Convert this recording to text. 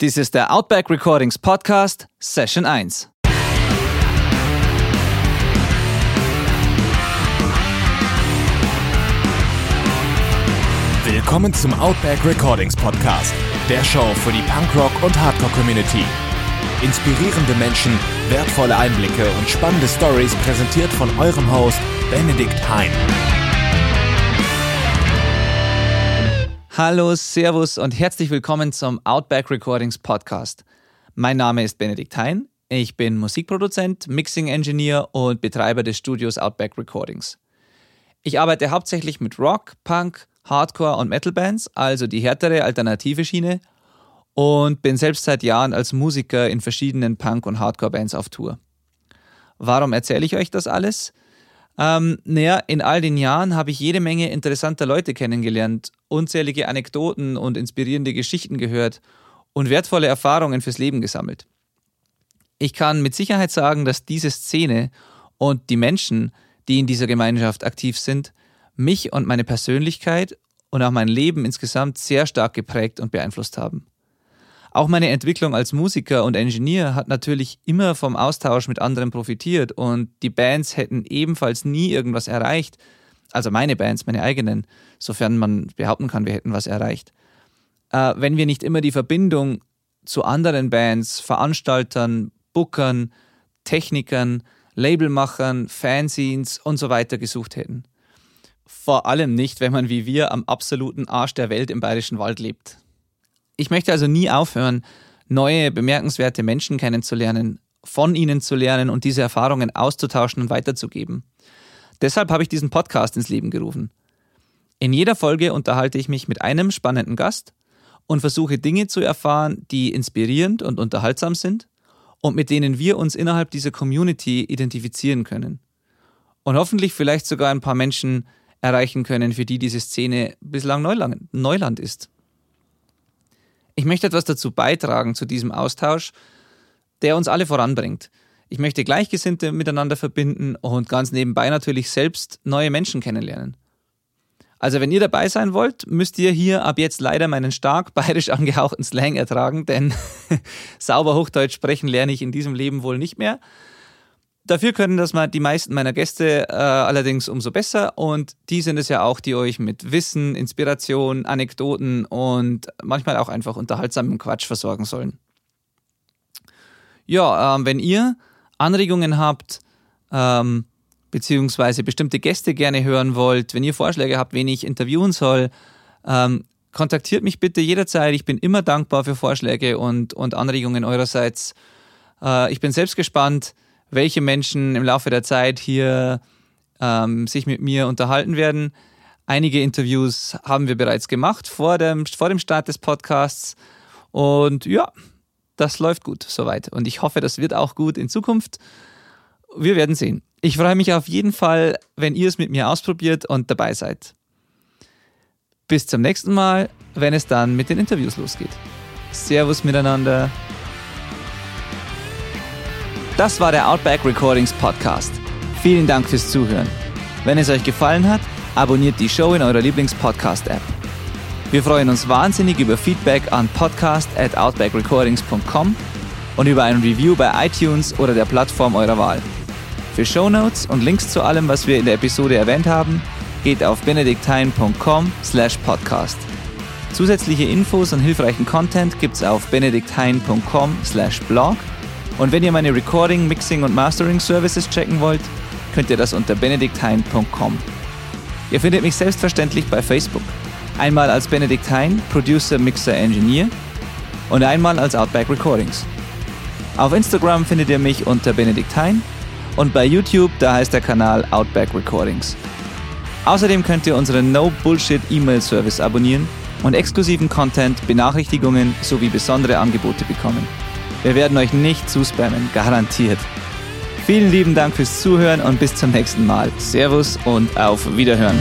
Dies ist der Outback Recordings Podcast, Session 1. Willkommen zum Outback Recordings Podcast, der Show für die Punkrock- und Hardcore-Community. Inspirierende Menschen, wertvolle Einblicke und spannende Stories präsentiert von eurem Host Benedikt Hein. Hallo, Servus und herzlich willkommen zum Outback Recordings Podcast. Mein Name ist Benedikt Hein. Ich bin Musikproduzent, Mixing Engineer und Betreiber des Studios Outback Recordings. Ich arbeite hauptsächlich mit Rock, Punk, Hardcore und Metal Bands, also die härtere alternative Schiene, und bin selbst seit Jahren als Musiker in verschiedenen Punk- und Hardcore-Bands auf Tour. Warum erzähle ich euch das alles? Ähm, naja, in all den Jahren habe ich jede Menge interessanter Leute kennengelernt, unzählige Anekdoten und inspirierende Geschichten gehört und wertvolle Erfahrungen fürs Leben gesammelt. Ich kann mit Sicherheit sagen, dass diese Szene und die Menschen, die in dieser Gemeinschaft aktiv sind, mich und meine Persönlichkeit und auch mein Leben insgesamt sehr stark geprägt und beeinflusst haben. Auch meine Entwicklung als Musiker und Ingenieur hat natürlich immer vom Austausch mit anderen profitiert und die Bands hätten ebenfalls nie irgendwas erreicht, also meine Bands, meine eigenen, sofern man behaupten kann, wir hätten was erreicht, äh, wenn wir nicht immer die Verbindung zu anderen Bands, Veranstaltern, Bookern, Technikern, Labelmachern, Fanzines und so weiter gesucht hätten. Vor allem nicht, wenn man wie wir am absoluten Arsch der Welt im Bayerischen Wald lebt. Ich möchte also nie aufhören, neue, bemerkenswerte Menschen kennenzulernen, von ihnen zu lernen und diese Erfahrungen auszutauschen und weiterzugeben. Deshalb habe ich diesen Podcast ins Leben gerufen. In jeder Folge unterhalte ich mich mit einem spannenden Gast und versuche Dinge zu erfahren, die inspirierend und unterhaltsam sind und mit denen wir uns innerhalb dieser Community identifizieren können. Und hoffentlich vielleicht sogar ein paar Menschen erreichen können, für die diese Szene bislang Neuland ist. Ich möchte etwas dazu beitragen zu diesem Austausch, der uns alle voranbringt. Ich möchte Gleichgesinnte miteinander verbinden und ganz nebenbei natürlich selbst neue Menschen kennenlernen. Also wenn ihr dabei sein wollt, müsst ihr hier ab jetzt leider meinen stark bayerisch angehauchten Slang ertragen, denn sauber Hochdeutsch sprechen lerne ich in diesem Leben wohl nicht mehr. Dafür können das mal die meisten meiner Gäste äh, allerdings umso besser und die sind es ja auch, die euch mit Wissen, Inspiration, Anekdoten und manchmal auch einfach unterhaltsamem Quatsch versorgen sollen. Ja, ähm, wenn ihr Anregungen habt, ähm, beziehungsweise bestimmte Gäste gerne hören wollt, wenn ihr Vorschläge habt, wen ich interviewen soll, ähm, kontaktiert mich bitte jederzeit. Ich bin immer dankbar für Vorschläge und, und Anregungen eurerseits. Äh, ich bin selbst gespannt, welche Menschen im Laufe der Zeit hier ähm, sich mit mir unterhalten werden. Einige Interviews haben wir bereits gemacht vor dem, vor dem Start des Podcasts. Und ja, das läuft gut soweit. Und ich hoffe, das wird auch gut in Zukunft. Wir werden sehen. Ich freue mich auf jeden Fall, wenn ihr es mit mir ausprobiert und dabei seid. Bis zum nächsten Mal, wenn es dann mit den Interviews losgeht. Servus miteinander. Das war der Outback Recordings Podcast. Vielen Dank fürs Zuhören. Wenn es euch gefallen hat, abonniert die Show in eurer Lieblings-Podcast-App. Wir freuen uns wahnsinnig über Feedback an podcast at outbackrecordings.com und über ein Review bei iTunes oder der Plattform eurer Wahl. Für Shownotes und Links zu allem, was wir in der Episode erwähnt haben, geht auf benedikthein.com slash podcast. Zusätzliche Infos und hilfreichen Content gibt's auf benedikthein.com slash blog und wenn ihr meine Recording, Mixing und Mastering Services checken wollt, könnt ihr das unter benedikthein.com. Ihr findet mich selbstverständlich bei Facebook. Einmal als Benedikt Hein, Producer, Mixer, Engineer und einmal als Outback Recordings. Auf Instagram findet ihr mich unter Benedikt Hein und bei YouTube, da heißt der Kanal Outback Recordings. Außerdem könnt ihr unseren No Bullshit E-Mail Service abonnieren und exklusiven Content, Benachrichtigungen sowie besondere Angebote bekommen. Wir werden euch nicht zuspammen, garantiert. Vielen lieben Dank fürs Zuhören und bis zum nächsten Mal. Servus und auf Wiederhören.